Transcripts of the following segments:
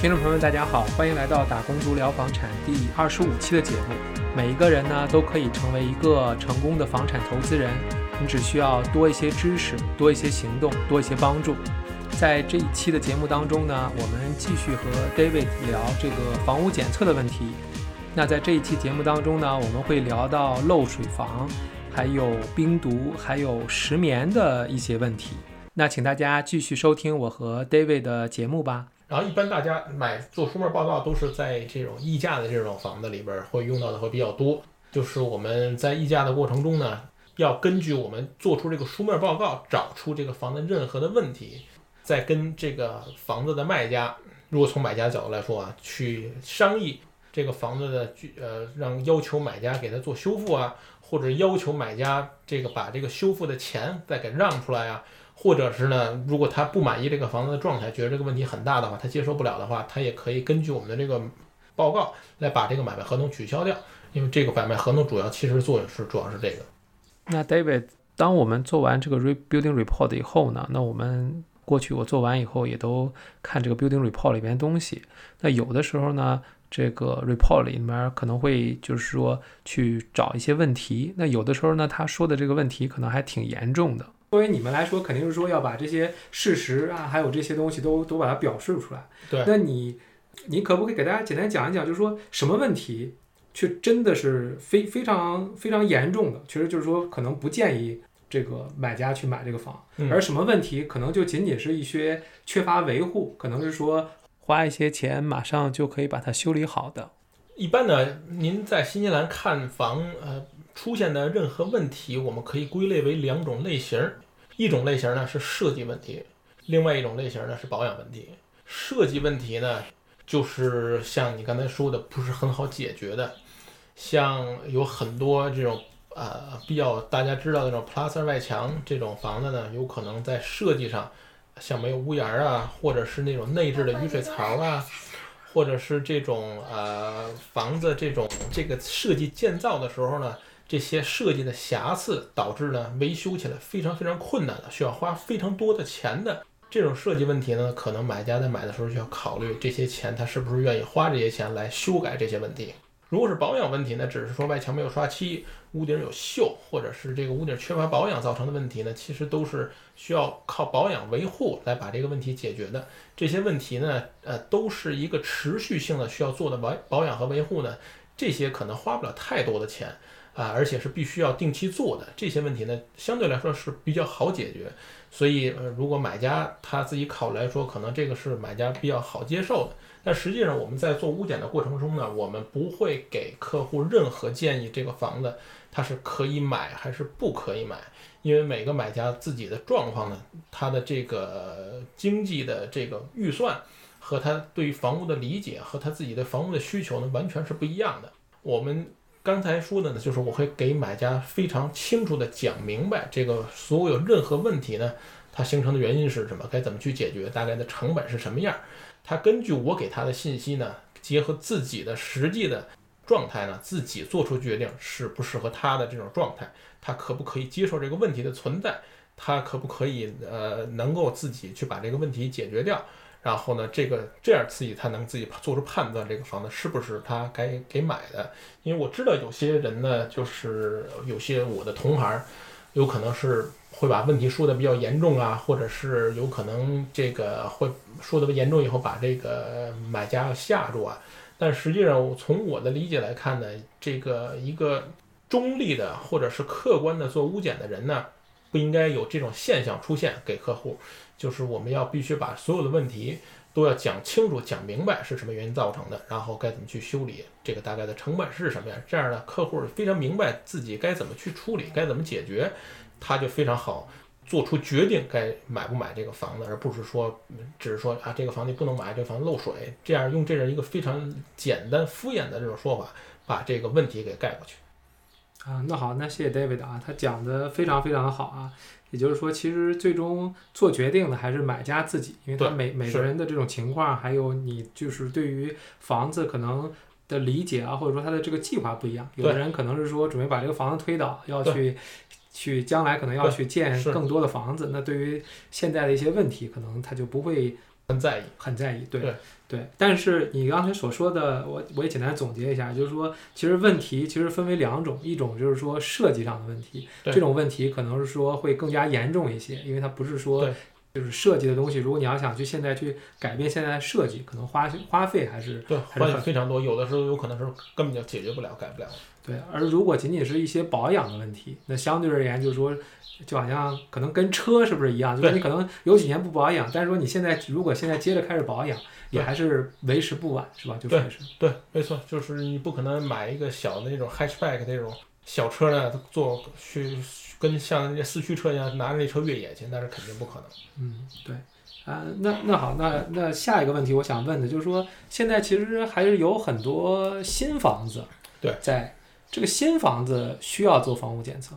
听众朋友们，大家好，欢迎来到打工族聊房产第二十五期的节目。每一个人呢都可以成为一个成功的房产投资人，你只需要多一些知识，多一些行动，多一些帮助。在这一期的节目当中呢，我们继续和 David 聊这个房屋检测的问题。那在这一期节目当中呢，我们会聊到漏水房，还有冰毒，还有石棉的一些问题。那请大家继续收听我和 David 的节目吧。然后一般大家买做书面报告都是在这种溢价的这种房子里边会用到的会比较多。就是我们在溢价的过程中呢，要根据我们做出这个书面报告，找出这个房子任何的问题，再跟这个房子的卖家，如果从买家角度来说啊，去商议这个房子的呃，让要求买家给他做修复啊，或者要求买家这个把这个修复的钱再给让出来啊。或者是呢，如果他不满意这个房子的状态，觉得这个问题很大的话，他接受不了的话，他也可以根据我们的这个报告来把这个买卖合同取消掉。因为这个买卖合同主要其实作用是主要是这个。那 David，当我们做完这个 rebuilding report 以后呢，那我们过去我做完以后也都看这个 building report 里边东西。那有的时候呢，这个 report 里面可能会就是说去找一些问题。那有的时候呢，他说的这个问题可能还挺严重的。作为你们来说，肯定是说要把这些事实啊，还有这些东西都都把它表示出来。对，那你你可不可以给大家简单讲一讲，就是说什么问题，却真的是非非常非常严重的，其实就是说可能不建议这个买家去买这个房，而什么问题可能就仅仅是一些缺乏维护，可能是说花一些钱马上就可以把它修理好的。一般呢，您在新西兰看房，呃。出现的任何问题，我们可以归类为两种类型。一种类型呢是设计问题，另外一种类型呢是保养问题。设计问题呢，就是像你刚才说的，不是很好解决的。像有很多这种呃比较大家知道的这种 plaster 外墙这种房子呢，有可能在设计上，像没有屋檐啊，或者是那种内置的雨水槽啊。或者是这种呃房子这种这个设计建造的时候呢，这些设计的瑕疵导致呢维修起来非常非常困难的，需要花非常多的钱的这种设计问题呢，可能买家在买的时候就要考虑这些钱他是不是愿意花这些钱来修改这些问题。如果是保养问题呢，只是说外墙没有刷漆，屋顶有锈，或者是这个屋顶缺乏保养造成的问题呢，其实都是需要靠保养维护来把这个问题解决的。这些问题呢，呃，都是一个持续性的需要做的保保养和维护呢，这些可能花不了太多的钱啊，而且是必须要定期做的。这些问题呢，相对来说是比较好解决。所以，呃，如果买家他自己考虑来说，可能这个是买家比较好接受的。但实际上，我们在做屋检的过程中呢，我们不会给客户任何建议，这个房子它是可以买还是不可以买，因为每个买家自己的状况呢，他的这个经济的这个预算和他对于房屋的理解和他自己的房屋的需求呢，完全是不一样的。我们刚才说的呢，就是我会给买家非常清楚的讲明白，这个所有任何问题呢，它形成的原因是什么，该怎么去解决，大概的成本是什么样。他根据我给他的信息呢，结合自己的实际的状态呢，自己做出决定适不适合他的这种状态，他可不可以接受这个问题的存在，他可不可以呃能够自己去把这个问题解决掉，然后呢，这个这样自己他能自己做出判断，这个房子是不是他该给买的？因为我知道有些人呢，就是有些我的同行，有可能是。会把问题说的比较严重啊，或者是有可能这个会说的严重以后把这个买家吓住啊。但实际上，从我的理解来看呢，这个一个中立的或者是客观的做屋检的人呢，不应该有这种现象出现给客户。就是我们要必须把所有的问题都要讲清楚、讲明白是什么原因造成的，然后该怎么去修理，这个大概的成本是什么样。这样呢，客户非常明白自己该怎么去处理，该怎么解决。他就非常好做出决定，该买不买这个房子，而不是说只是说啊这个房子不能买，这房子漏水，这样用这样一个非常简单敷衍的这种说法，把这个问题给盖过去。啊，那好，那谢谢 David 啊，他讲的非常非常的好啊。也就是说，其实最终做决定的还是买家自己，因为他每每个人的这种情况，还有你就是对于房子可能的理解啊，或者说他的这个计划不一样。有的人可能是说准备把这个房子推倒，要去。去将来可能要去建更多的房子，那对于现在的一些问题，可能他就不会很在意。很在意，对对对。但是你刚才所说的，我我也简单总结一下，就是说，其实问题其实分为两种，一种就是说设计上的问题，这种问题可能是说会更加严重一些，因为它不是说对就是设计的东西，如果你要想去现在去改变现在的设计，可能花花费还是对，花费非常多，有的时候有可能是根本就解决不了、改不了。对，而如果仅仅是一些保养的问题，那相对而言就是说，就好像可能跟车是不是一样？就是你可能有几年不保养，但是说你现在如果现在接着开始保养，也还是为时不晚，是吧？就是。对，没错，就是你不可能买一个小的那种 hatchback 那种小车呢，坐去跟像那些四驱车一样拿着那车越野去，那是肯定不可能。嗯，对，啊、那那好，那那下一个问题我想问的就是说，现在其实还是有很多新房子，对，在这个新房子需要做房屋检测，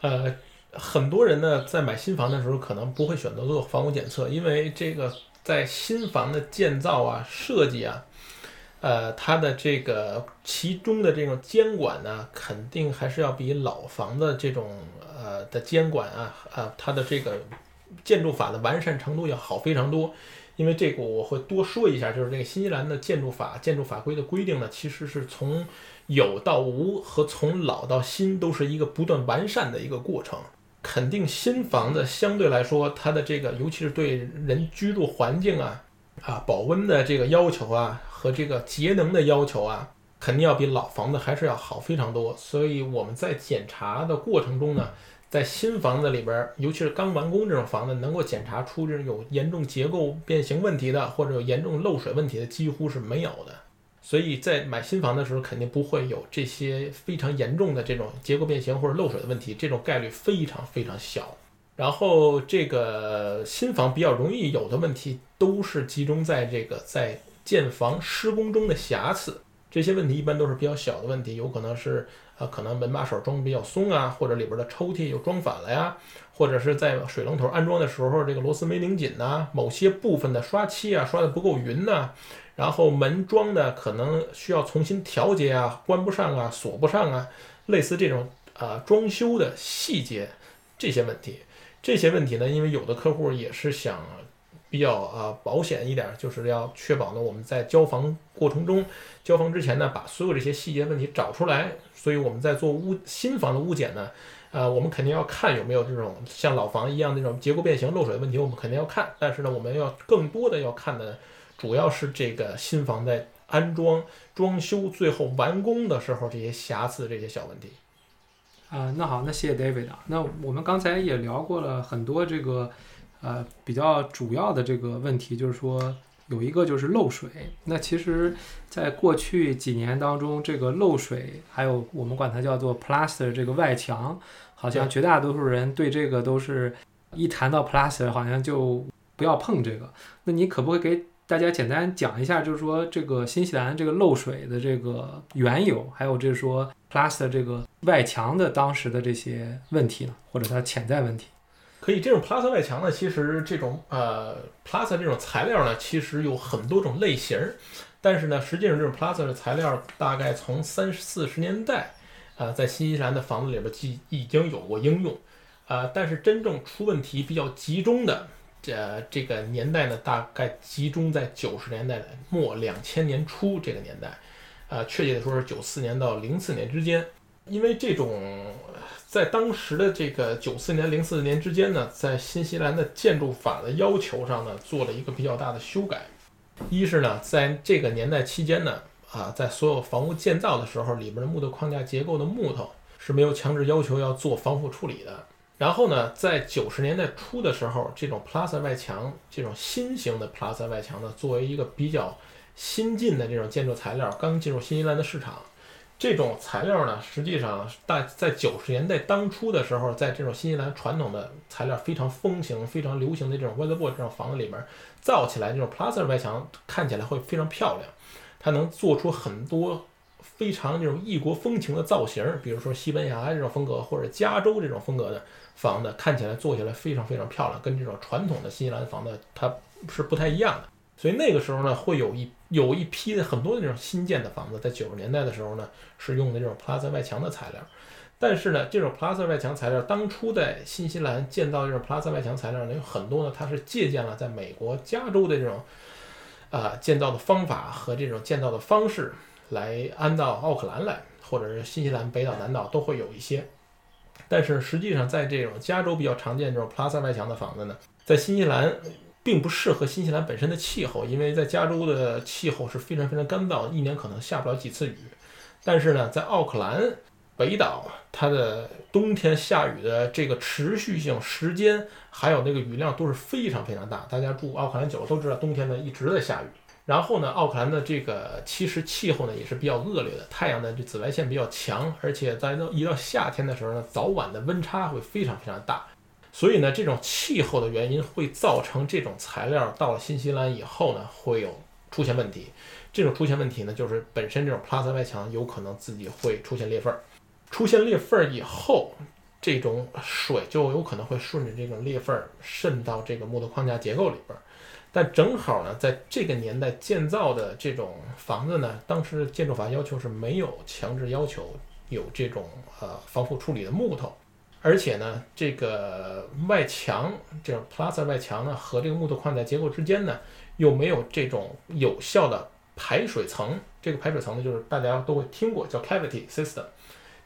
呃，很多人呢在买新房的时候可能不会选择做房屋检测，因为这个在新房的建造啊、设计啊，呃，它的这个其中的这种监管呢，肯定还是要比老房的这种呃的监管啊，啊，它的这个建筑法的完善程度要好非常多。因为这个我会多说一下，就是这个新西兰的建筑法、建筑法规的规定呢，其实是从有到无和从老到新都是一个不断完善的一个过程。肯定新房子相对来说，它的这个尤其是对人居住环境啊、啊保温的这个要求啊和这个节能的要求啊，肯定要比老房子还是要好非常多。所以我们在检查的过程中呢，在新房子里边，尤其是刚完工这种房子，能够检查出这种有严重结构变形问题的或者有严重漏水问题的，几乎是没有的。所以在买新房的时候，肯定不会有这些非常严重的这种结构变形或者漏水的问题，这种概率非常非常小。然后这个新房比较容易有的问题，都是集中在这个在建房施工中的瑕疵。这些问题一般都是比较小的问题，有可能是呃可能门把手装比较松啊，或者里边的抽屉又装反了呀，或者是在水龙头安装的时候这个螺丝没拧紧呐、某些部分的刷漆啊刷的不够匀呐、然后门装的可能需要重新调节啊，关不上啊，锁不上啊，类似这种啊、装修的细节这些问题，这些问题呢，因为有的客户也是想比较啊、保险一点，就是要确保呢我们在交房过程中，交房之前呢把所有这些细节问题找出来，所以我们在做屋新房的屋检呢。呃，我们肯定要看有没有这种像老房一样那种结构变形、漏水的问题，我们肯定要看。但是呢，我们要更多的要看的主要是这个新房在安装、装修、最后完工的时候这些瑕疵、这些小问题。啊、那好，那谢谢 David 啊。那我们刚才也聊过了很多这个呃比较主要的这个问题，就是说有一个就是漏水。那其实，在过去几年当中，这个漏水还有我们管它叫做 plaster 这个外墙，好像绝大多数人对这个都是一谈到 plaster 好像就不要碰这个。那你可不可以给大家简单讲一下，就是说这个新西兰这个漏水的这个缘由，还有就是说 plaster 这个外墙的当时的这些问题呢，或者它潜在问题？可以，这种 Plaza 外墙呢，其实这种呃 Plaza 这种材料呢，其实有很多种类型儿，但是呢，实际上这种 Plaza 的材料大概从三四十年代，啊，在新西兰的房子里边既已经有过应用，啊，但是真正出问题比较集中的，这这个年代呢，大概集中在九十年代末两千年初这个年代，啊，确切的说是九四年到零四年之间，因为这种在当时的这个九四年、零四年之间呢，在新西兰的建筑法的要求上呢，做了一个比较大的修改。一是呢，在这个年代期间呢，啊，在所有房屋建造的时候，里边的木头框架结构的木头是没有强制要求要做防腐处理的。然后呢，在九十年代初的时候，这种 Plaza 外墙，这种新型的 Plaza 外墙呢，作为一个比较新进的这种建筑材料，刚进入新西兰的市场。这种材料呢，实际上大在九十年代当初的时候，在这种新西兰传统的材料非常风行、非常流行的这种 weatherboard 这种房子里面造起来，这种 plaster 外墙看起来会非常漂亮，它能做出很多非常这种异国风情的造型，比如说西班牙这种风格或者加州这种风格的房子，看起来做起来非常非常漂亮，跟这种传统的新西兰房子它是不太一样的。所以那个时候呢，会有一有一批的很多的这种新建的房子，在九十年代的时候呢，是用的这种 Plaza 外墙的材料。但是呢，这种 Plaza 外墙材料，当初在新西兰建造这种 Plaza 外墙材料呢，有很多呢，它是借鉴了在美国加州的这种，啊建造的方法和这种建造的方式来安到奥克兰来，或者是新西兰北岛、南岛都会有一些。但是实际上，在这种加州比较常见这种 Plaza 外墙的房子呢，在新西兰并不适合新西兰本身的气候，因为在加州的气候是非常非常干燥，一年可能下不了几次雨。但是呢，在奥克兰。北岛它的冬天下雨的这个持续性时间，还有那个雨量都是非常非常大。大家住奥克兰久了都知道，冬天呢一直在下雨。然后呢，奥克兰的这个其实气候呢也是比较恶劣的，太阳的这紫外线比较强，而且在到一到夏天的时候呢，早晚的温差会非常非常大。所以呢，这种气候的原因会造成这种材料到了新西兰以后呢，会有出现问题。这种出现问题呢，就是本身这种 Plaza 外墙有可能自己会出现裂缝儿。出现裂缝儿以后，这种水就有可能会顺着这种裂缝儿渗到这个木头框架结构里边儿。但正好呢，在这个年代建造的这种房子呢，当时建筑法要求是没有强制要求有这种呃防腐处理的木头，而且呢，这个外墙这种 Plaza 外墙呢和这个木头框架结构之间呢又没有这种有效的排水层。这个排水层呢，就是大家都会听过叫 cavity system。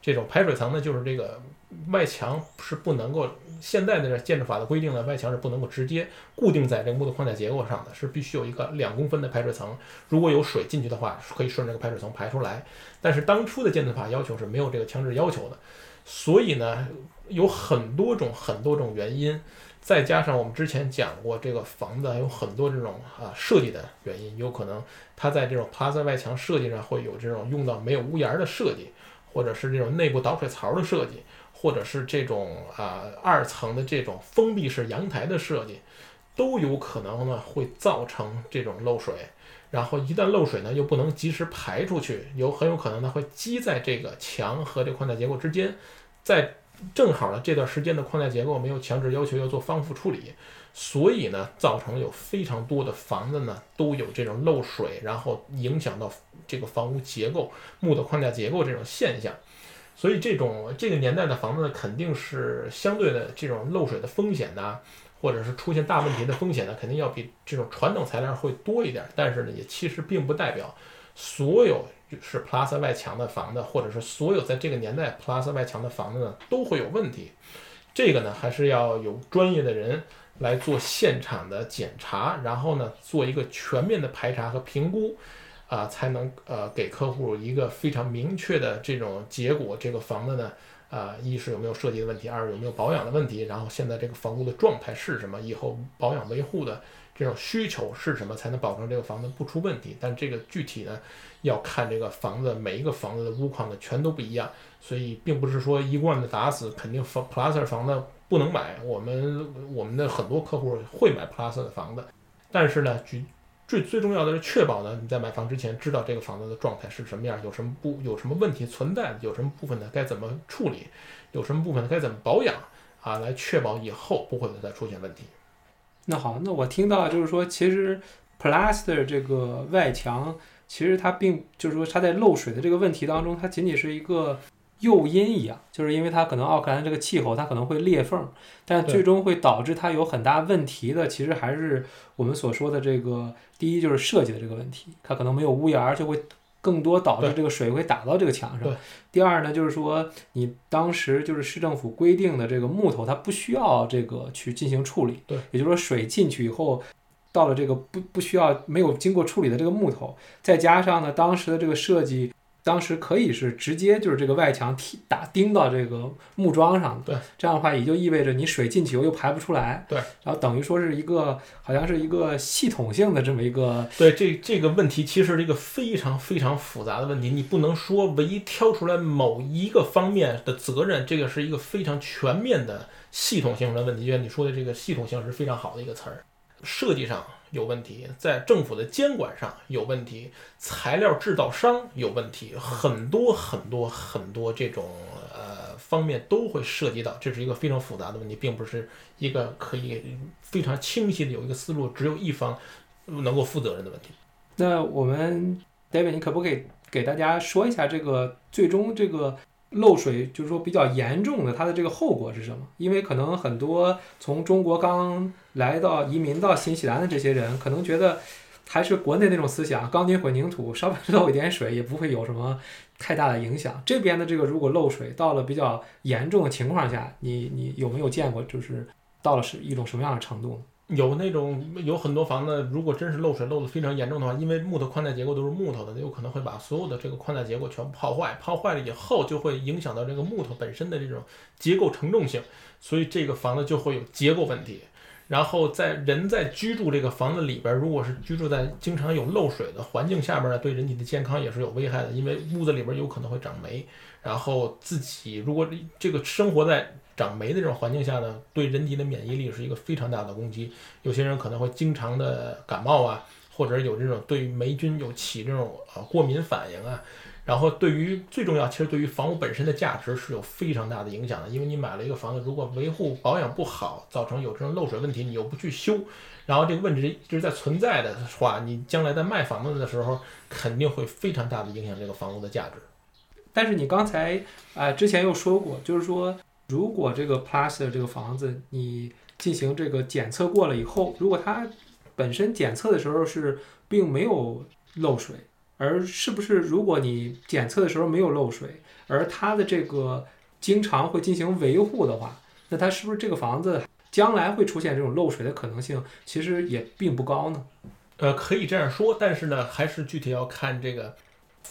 这种排水层呢，就是这个外墙是不能够，现在的建筑法的规定呢，外墙是不能够直接固定在这个木头框架结构上的，是必须有一个两公分的排水层。如果有水进去的话，可以顺着这个排水层排出来。但是当初的建筑法要求是没有这个强制要求的，所以呢，有很多种很多种原因，再加上我们之前讲过，这个房子有很多这种啊设计的原因，有可能它在这种 Plaza 外墙设计上会有这种用到没有屋檐的设计。或者是这种内部导水槽的设计，或者是这种啊二层的这种封闭式阳台的设计，都有可能呢会造成这种漏水。然后一旦漏水呢，又不能及时排出去，有很有可能呢会积在这个墙和这框架结构之间，在正好呢这段时间的框架结构没有强制要求要做防腐处理。所以呢，造成有非常多的房子呢都有这种漏水，然后影响到这个房屋结构、木的框架结构这种现象。所以这种这个年代的房子呢，肯定是相对的这种漏水的风险呢，或者是出现大问题的风险呢，肯定要比这种传统材料会多一点。但是呢，也其实并不代表所有是 Plus 外墙的房子，或者是所有在这个年代 Plus 外墙的房子呢都会有问题。这个呢，还是要有专业的人。来做现场的检查，然后呢，做一个全面的排查和评估，啊，才能呃给客户一个非常明确的这种结果。这个房子呢，啊，一是有没有设计的问题，二有没有保养的问题，然后现在这个房屋的状态是什么，以后保养维护的这种需求是什么，才能保证这个房子不出问题。但这个具体呢，要看这个房子每一个房子的屋况呢全都不一样，所以并不是说一贯的打死肯定房 Plus 房子。不能买，我们我们的很多客户会买 Plus 的房子，但是呢，最最最重要的是确保呢，你在买房之前知道这个房子的状态是什么样，有什么不有什么问题存在，有什么部分呢该怎么处理，有什么部分该怎么保养啊，来确保以后不会再出现问题。那好，那我听到就是说，其实 Plus 的这个外墙，其实它并就是说它在漏水的这个问题当中，它仅仅是一个。诱因一样，就是因为它可能奥克兰这个气候，它可能会裂缝，但最终会导致它有很大问题的，其实还是我们所说的这个第一就是设计的这个问题，它可能没有屋檐，就会更多导致这个水会打到这个墙上。第二呢，就是说你当时就是市政府规定的这个木头，它不需要这个去进行处理，对，也就是说水进去以后，到了这个不不需要没有经过处理的这个木头，再加上呢当时的这个设计。当时可以是直接就是这个外墙踢打钉到这个木桩上，对，这样的话也就意味着你水进去又又排不出来，对，然后等于说是一个好像是一个系统性的这么一个，对，这这个问题其实是一个非常非常复杂的问题，你不能说唯一挑出来某一个方面的责任，这个是一个非常全面的系统性的问题，就像你说的这个系统性是非常好的一个词儿，设计上。有问题，在政府的监管上有问题，材料制造商有问题，很多很多很多这种呃方面都会涉及到，这是一个非常复杂的问题，并不是一个可以非常清晰的有一个思路，只有一方能够负责任的问题。那我们 David，你可不可以给大家说一下这个最终这个漏水就是说比较严重的，它的这个后果是什么？因为可能很多从中国刚来到移民到新西兰的这些人，可能觉得还是国内那种思想，钢筋混凝土，稍微漏一点水也不会有什么太大的影响。这边的这个如果漏水到了比较严重的情况下，你你有没有见过？就是到了是一种什么样的程度？有那种有很多房子，如果真是漏水漏的非常严重的话，因为木头宽带结构都是木头的，有可能会把所有的这个宽带结构全部泡坏。泡坏了以后，就会影响到这个木头本身的这种结构承重性，所以这个房子就会有结构问题。然后在人在居住这个房子里边，如果是居住在经常有漏水的环境下边呢，对人体的健康也是有危害的，因为屋子里边有可能会长霉。然后自己如果这个生活在长霉的这种环境下呢，对人体的免疫力是一个非常大的攻击。有些人可能会经常的感冒啊，或者有这种对霉菌有起这种呃过敏反应啊。然后对于最重要，其实对于房屋本身的价值是有非常大的影响的。因为你买了一个房子，如果维护保养不好，造成有这种漏水问题，你又不去修，然后这个问题一直在存在的话，你将来在卖房子的时候，肯定会非常大的影响这个房屋的价值。但是你刚才啊之前又说过，就是说。如果这个 Plus 的这个房子你进行这个检测过了以后，如果它本身检测的时候是并没有漏水，而是不是如果你检测的时候没有漏水，而它的这个经常会进行维护的话，那它是不是这个房子将来会出现这种漏水的可能性其实也并不高呢？呃，可以这样说，但是呢，还是具体要看这个。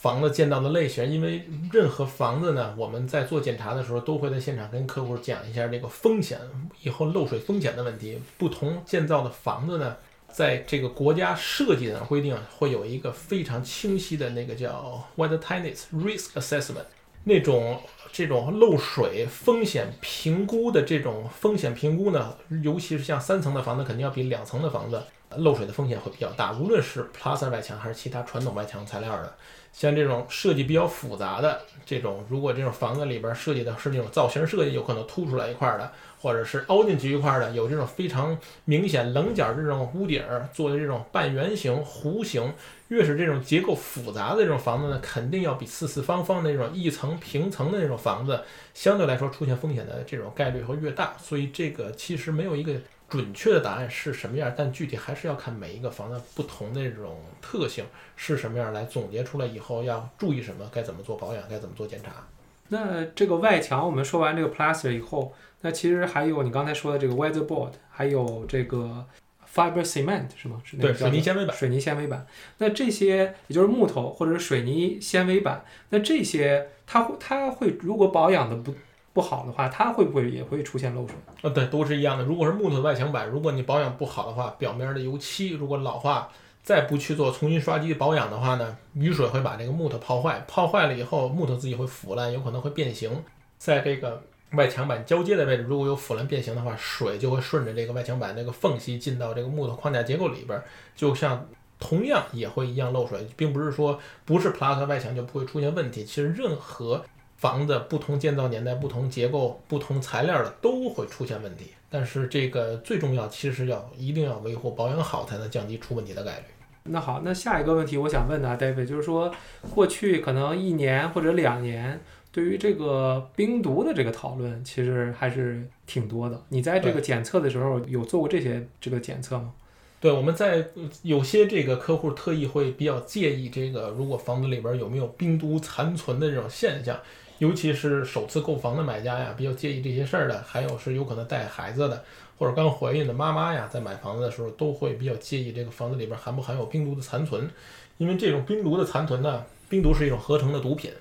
房子建造的类型，因为任何房子呢，我们在做检查的时候，都会在现场跟客户讲一下这个风险，以后漏水风险的问题。不同建造的房子呢，在这个国家设计的规定会有一个非常清晰的那个叫 Weathertightness Risk Assessment，那种这种漏水风险评估的这种风险评估呢，尤其是像三层的房子，肯定要比两层的房子漏水的风险会比较大，无论是 Plaster 外墙还是其他传统外墙材料的。像这种设计比较复杂的这种，如果这种房子里边设计的是那种造型设计，有可能凸出来一块的，或者是凹进去一块的，有这种非常明显棱角这种屋顶儿做的这种半圆形、弧形，越是这种结构复杂的这种房子呢，肯定要比四四方方那种一层平层的那种房子，相对来说出现风险的这种概率会越大。所以这个其实没有一个。准确的答案是什么样？但具体还是要看每一个房子不同的这种特性是什么样来总结出来以后要注意什么，该怎么做保养，该怎么做检查。那这个外墙我们说完这个 plaster 以后，那其实还有你刚才说的这个 weatherboard，还有这个 fiber cement 是吗？是对，水泥纤维板。水泥纤维板。那这些也就是木头或者是水泥纤维板，那这些它会它会如果保养的不。不好的话，它会不会也会出现漏水？啊，对，都是一样的。如果是木头外墙板，如果你保养不好的话，表面的油漆如果老化，再不去做重新刷漆保养的话呢，雨水会把这个木头泡坏，泡坏了以后，木头自己会腐烂，有可能会变形。在这个外墙板交接的位置，如果有腐烂变形的话，水就会顺着这个外墙板那个缝隙进到这个木头框架结构里边，就像同样也会一样漏水，并不是说不是 plus 外墙就不会出现问题。其实任何房子不同建造年代、不同结构、不同材料的都会出现问题，但是这个最重要，其实要一定要维护保养好，才能降低出问题的概率。那好，那下一个问题我想问的，David，就是说过去可能一年或者两年，对于这个冰毒的这个讨论，其实还是挺多的。你在这个检测的时候有做过这些这个检测吗？对，我们在有些这个客户特意会比较介意这个，如果房子里边有没有冰毒残存的这种现象。尤其是首次购房的买家呀，比较介意这些事儿的，还有是有可能带孩子的，或者刚怀孕的妈妈呀，在买房子的时候都会比较介意这个房子里边含不含有冰毒的残存，因为这种冰毒的残存呢，冰毒是一种合成的毒品，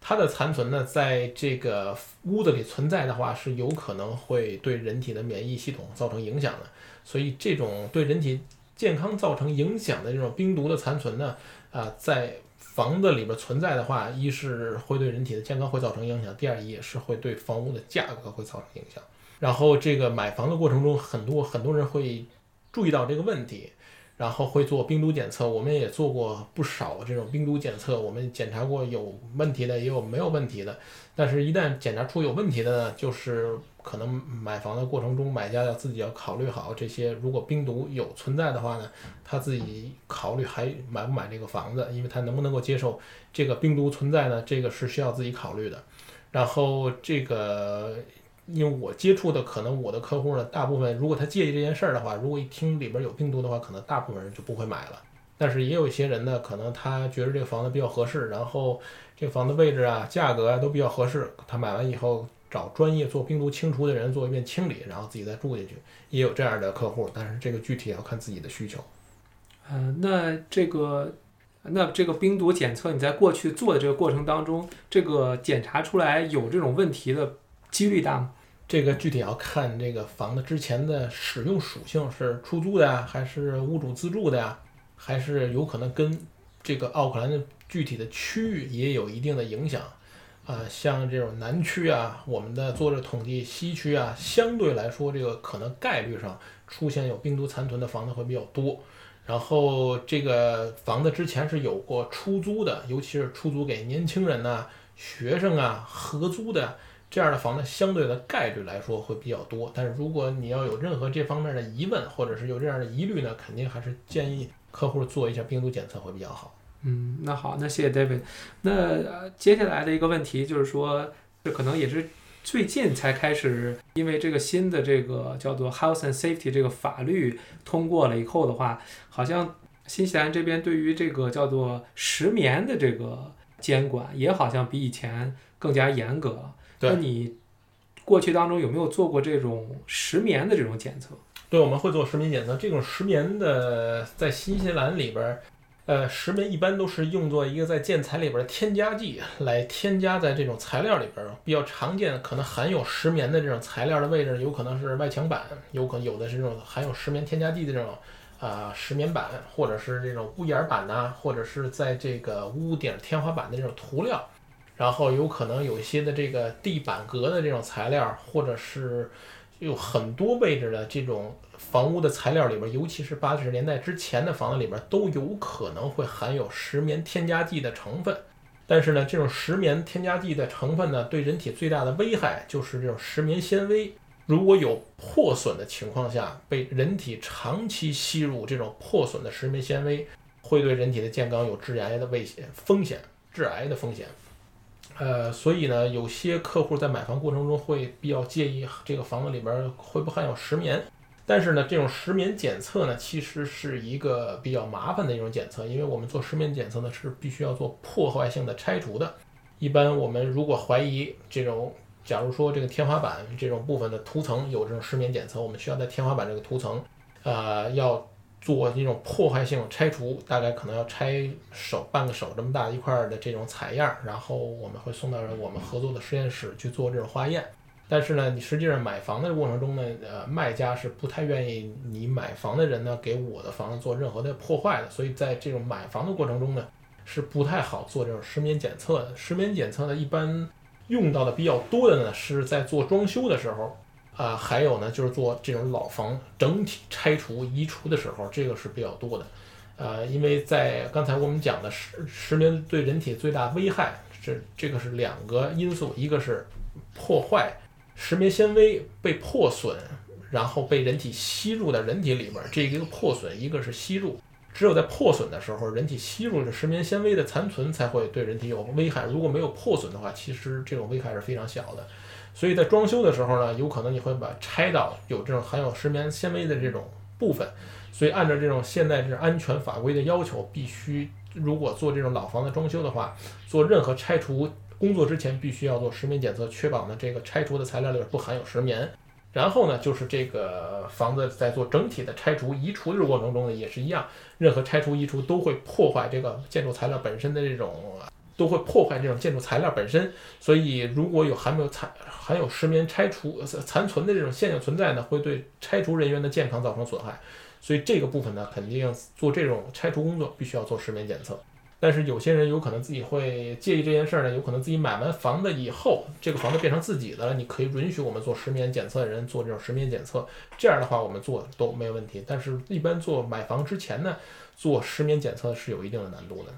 它的残存呢，在这个屋子里存在的话，是有可能会对人体的免疫系统造成影响的，所以这种对人体健康造成影响的这种冰毒的残存呢，啊，在。房子里边存在的话，一是会对人体的健康会造成影响，第二也是会对房屋的价格会造成影响。然后这个买房的过程中，很多很多人会注意到这个问题，然后会做冰毒检测。我们也做过不少这种冰毒检测，我们检查过有问题的，也有没有问题的。但是，一旦检查出有问题的呢，就是可能买房的过程中，买家要自己要考虑好这些。如果冰毒有存在的话呢，他自己考虑还买不买这个房子，因为他能不能够接受这个冰毒存在呢？这个是需要自己考虑的。然后这个，因为我接触的可能我的客户呢，大部分如果他介意这件事儿的话，如果一听里边有病毒的话，可能大部分人就不会买了。但是也有一些人呢，可能他觉得这个房子比较合适，然后这个房子位置啊、价格啊都比较合适，他买完以后找专业做病毒清除的人做一遍清理，然后自己再住进去，也有这样的客户。但是这个具体要看自己的需求。嗯，那这个。那这个冰毒检测，你在过去做的这个过程当中，这个检查出来有这种问题的几率大吗？这个具体要看这个房子之前的使用属性是出租的呀，还是屋主自住的呀，还是有可能跟这个奥克兰的具体的区域也有一定的影响啊。像这种南区啊，我们的做着统计，西区啊，相对来说这个可能概率上出现有病毒残存的房子会比较多。然后这个房子之前是有过出租的，尤其是出租给年轻人呐、学生啊、合租的这样的房子，相对的概率来说会比较多。但是如果你要有任何这方面的疑问，或者是有这样的疑虑呢，肯定还是建议客户做一下病毒检测会比较好。嗯，那好，那谢谢 David。那接下来的一个问题就是说，这可能也是。最近才开始，因为这个新的这个叫做 Health and Safety 这个法律通过了以后的话，好像新西兰这边对于这个叫做石棉的这个监管也好像比以前更加严格了。那你过去当中有没有做过这种石棉的这种检测？对，我们会做石棉检测。这种石棉的在新西兰里边。呃，石棉一般都是用作一个在建材里边的添加剂，来添加在这种材料里边。比较常见，可能含有石棉的这种材料的位置，有可能是外墙板，有可能有的是这种含有石棉添加剂的这种啊石棉板，或者是这种屋檐板呐，或者是在这个屋顶天花板的这种涂料。然后有可能有一些的这个地板革的这种材料，或者是有很多位置的这种。房屋的材料里边，尤其是八十年代之前的房子里边，都有可能会含有石棉添加剂的成分。但是呢，这种石棉添加剂的成分呢，对人体最大的危害就是这种石棉纤维，如果有破损的情况下，被人体长期吸入这种破损的石棉纤维，会对人体的健康有致癌的危险风险，致癌的风险。呃，所以呢，有些客户在买房过程中会比较介意这个房子里边会不会含有石棉。但是呢，这种石棉检测呢，其实是一个比较麻烦的一种检测，因为我们做石棉检测呢，是必须要做破坏性的拆除的。一般我们如果怀疑这种，假如说这个天花板这种部分的涂层有这种石棉检测，我们需要在天花板这个涂层，呃，要做这种破坏性拆除，大概可能要拆手半个手这么大一块的这种采样，然后我们会送到我们合作的实验室去做这种化验。但是呢，你实际上买房的过程中呢，呃，卖家是不太愿意你买房的人呢给我的房子做任何的破坏的，所以在这种买房的过程中呢，是不太好做这种石棉检测的。石棉检测呢，一般用到的比较多的呢，是在做装修的时候，啊，还有呢就是做这种老房整体拆除移除的时候，这个是比较多的。呃，因为在刚才我们讲的石石棉对人体最大危害，这这个是两个因素，一个是破坏。石棉纤维被破损，然后被人体吸入到人体里边，这一个破损，一个是吸入。只有在破损的时候，人体吸入这石棉纤维的残存才会对人体有危害。如果没有破损的话，其实这种危害是非常小的。所以在装修的时候呢，有可能你会把拆到有这种含有石棉纤维的这种部分。所以按照这种现在这安全法规的要求，必须如果做这种老房子装修的话，做任何拆除。工作之前必须要做石棉检测，确保呢这个拆除的材料里边不含有石棉。然后呢，就是这个房子在做整体的拆除移除的过程中呢，也是一样，任何拆除移除都会破坏这个建筑材料本身的这种，都会破坏这种建筑材料本身。所以如果有含没有残含有石棉拆除残存的这种现象存在呢，会对拆除人员的健康造成损害。所以这个部分呢，肯定做这种拆除工作必须要做石棉检测。但是有些人有可能自己会介意这件事儿呢，有可能自己买完房子以后，这个房子变成自己的了，你可以允许我们做石棉检测的人做这种石棉检测，这样的话我们做都没问题。但是，一般做买房之前呢，做石棉检测是有一定的难度的。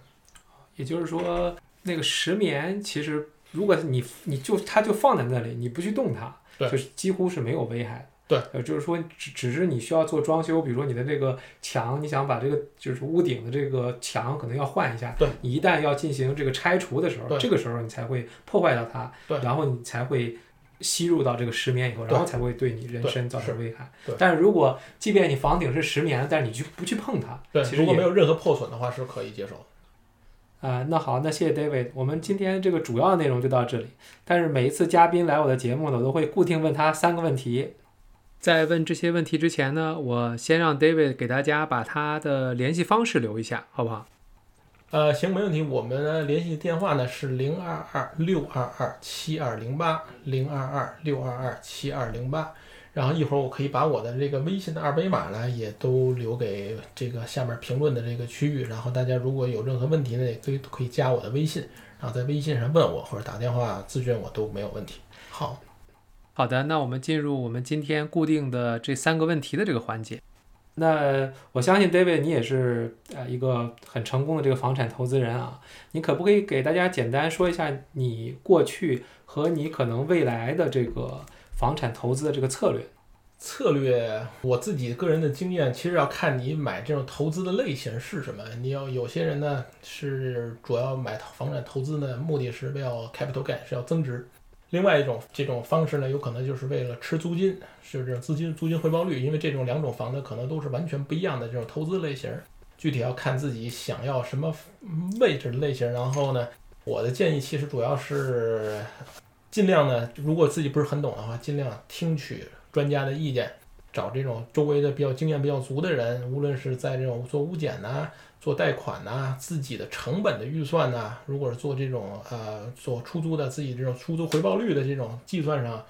也就是说，那个石棉其实如果你你就它就放在那里，你不去动它，就是几乎是没有危害的。对，呃，就是说只只是你需要做装修，比如说你的这个墙，你想把这个就是屋顶的这个墙可能要换一下，对，你一旦要进行这个拆除的时候，这个时候你才会破坏到它，对然后你才会吸入到这个石棉以后，然后才会对你人身造成危害对。但是如果即便你房顶是石棉，但是你去不去碰它，对，其实如果没有任何破损的话是可以接受的。啊、那好，那谢谢 David。我们今天这个主要内容就到这里。但是每一次嘉宾来我的节目呢，我都会固定问他三个问题。在问这些问题之前呢，我先让 David 给大家把他的联系方式留一下，好不好？呃，行，没问题。我们联系电话呢是零二二六二二七二零八零二二六二二七二零八。然后一会儿我可以把我的这个微信的二维码呢，也都留给这个下面评论的这个区域。然后大家如果有任何问题呢，也可以可以加我的微信，然后在微信上问我或者打电话咨询我都没有问题。好，好的，那我们进入我们今天固定的这三个问题的这个环节。那我相信 David 你也是呃一个很成功的这个房产投资人啊，你可不可以给大家简单说一下你过去和你可能未来的这个房产投资的这个策略？策略，我自己个人的经验，其实要看你买这种投资的类型是什么。你要有些人呢是主要买房产投资呢，目的是为了 capital gain，是要增值。另外一种这种方式呢，有可能就是为了吃租金，是这种资金租金回报率。因为这种两种房子可能都是完全不一样的这种投资类型，具体要看自己想要什么位置类型。然后呢，我的建议其实主要是尽量呢，如果自己不是很懂的话，尽量听取专家的意见，找这种周围的比较经验比较足的人，无论是在这种做屋检呐、做贷款呐、自己的成本的预算呐、如果是做这种呃做出租的，自己这种出租回报率的这种计算上，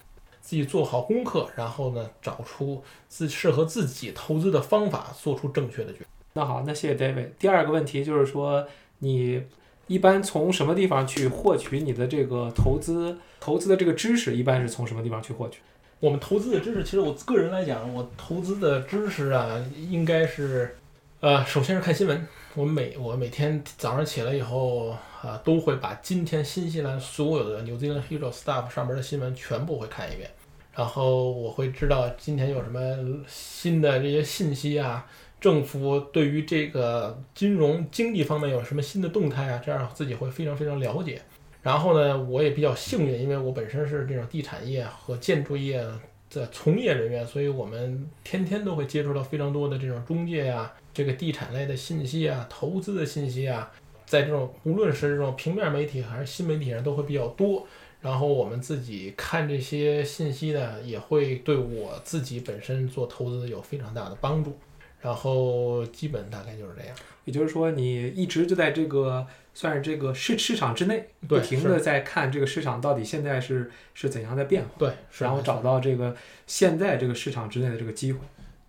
自己做好功课，然后呢找出自适合自己投资的方法，做出正确的决定。那好，那谢谢 David。第二个问题就是说，你一般从什么地方去获取你的这个投资投资的这个知识？一般是从什么地方去获取？我们投资的知识，其实我个人来讲，我投资的知识啊，应该是，呃，首先是看新闻。我每我每天早上起来以后，啊，都会把今天新西兰所有的 New Zealand Hero Stuff 上面的新闻全部会看一遍，然后我会知道今天有什么新的这些信息啊，政府对于这个金融经济方面有什么新的动态啊，这样自己会非常非常了解。然后呢，我也比较幸运，因为我本身是这种地产业和建筑业的从业人员，所以我们天天都会接触到非常多的这种中介啊，这个地产类的信息啊，投资的信息啊，在这种无论是这种平面媒体还是新媒体上都会比较多。然后我们自己看这些信息呢，也会对我自己本身做投资有非常大的帮助。然后基本大概就是这样。也就是说，你一直就在这个算是这个市市场之内，不停的在看这个市场到底现在是是怎样在变化，对，然后找到这个现在这个市场之内的这个机会。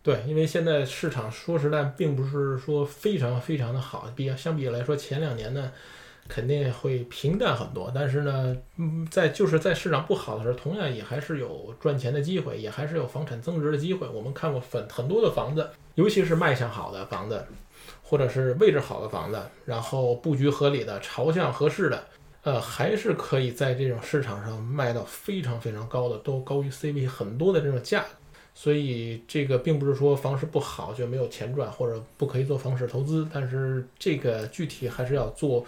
对，因为现在市场说实在并不是说非常非常的好，比相比来说，前两年呢肯定会平淡很多。但是呢，嗯，在就是在市场不好的时候，同样也还是有赚钱的机会，也还是有房产增值的机会。我们看过很很多的房子，尤其是卖相好的房子，或者是位置好的房子，然后布局合理的、朝向合适的。呃，还是可以在这种市场上卖到非常非常高的，都高于 CV 很多的这种价。所以这个并不是说房市不好就没有钱赚，或者不可以做房市投资，但是这个具体还是要做，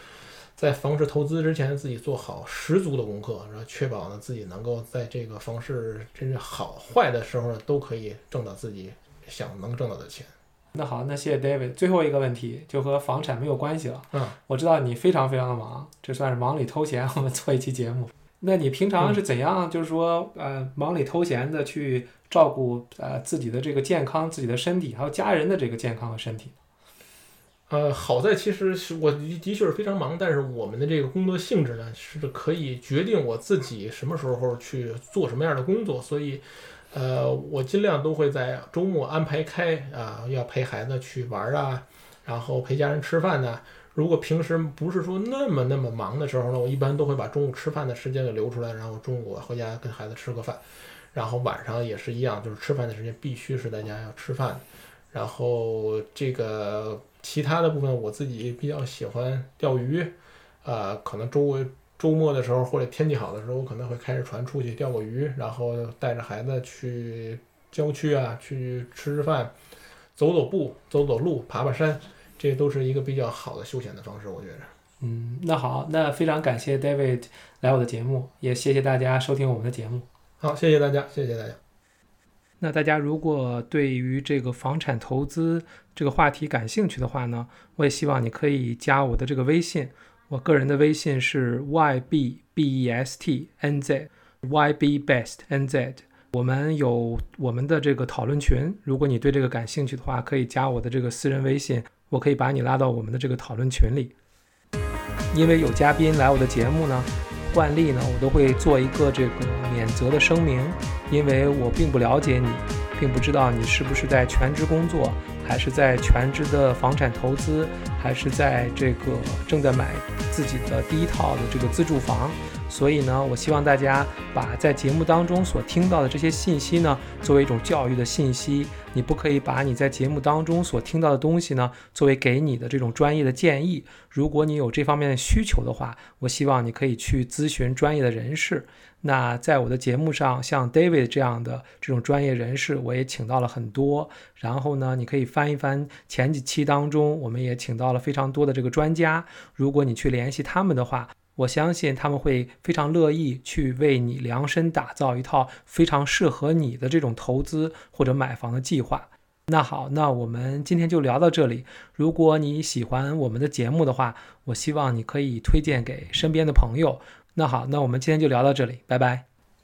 在房市投资之前自己做好十足的功课，然后确保呢自己能够在这个房市真是好坏的时候呢，都可以挣到自己想能挣到的钱。那好，那谢谢 David。最后一个问题就和房产没有关系了。嗯，我知道你非常非常的忙，这算是忙里偷闲，我们做一期节目。那你平常是怎样，就是说，呃，忙里偷闲的去照顾呃自己的这个健康、自己的身体，还有家人的这个健康和身体？呃，好在其实我的确是非常忙，但是我们的这个工作性质呢，是可以决定我自己什么时候去做什么样的工作，所以，呃，我尽量都会在周末安排开啊，要陪孩子去玩啊，然后陪家人吃饭呢。如果平时不是说那么那么忙的时候呢，我一般都会把中午吃饭的时间给留出来，然后中午回家跟孩子吃个饭，然后晚上也是一样，就是吃饭的时间必须是在家要吃饭，然后这个其他的部分我自己比较喜欢钓鱼，呃，可能周围周末的时候或者天气好的时候，我可能会开着船出去钓个鱼，然后带着孩子去郊区啊，去吃吃饭，走走步，走走路，爬爬山，这都是一个比较好的休闲的方式，我觉着。嗯，那好，那非常感谢 David 来我的节目，也谢谢大家收听我们的节目。好，谢谢大家，谢谢大家。那大家如果对于这个房产投资这个话题感兴趣的话呢，我也希望你可以加我的这个微信，我个人的微信是 y b b e s t n z y b best n z。我们有我们的这个讨论群，如果你对这个感兴趣的话，可以加我的这个私人微信，我可以把你拉到我们的这个讨论群里。因为有嘉宾来我的节目呢，惯例呢，我都会做一个这个免责的声明，因为我并不了解你，并不知道你是不是在全职工作，还是在全职的房产投资，还是在这个正在买自己的第一套的这个自住房。所以呢，我希望大家把在节目当中所听到的这些信息呢，作为一种教育的信息。你不可以把你在节目当中所听到的东西呢，作为给你的这种专业的建议。如果你有这方面的需求的话，我希望你可以去咨询专业的人士。那在我的节目上，像 David 这样的这种专业人士，我也请到了很多。然后呢，你可以翻一翻前几期当中，我们也请到了非常多的这个专家。如果你去联系他们的话，我相信他们会非常乐意去为你量身打造一套非常适合你的这种投资或者买房的计划。那好，那我们今天就聊到这里。如果你喜欢我们的节目的话，我希望你可以推荐给身边的朋友。那好，那我们今天就聊到这里，拜拜。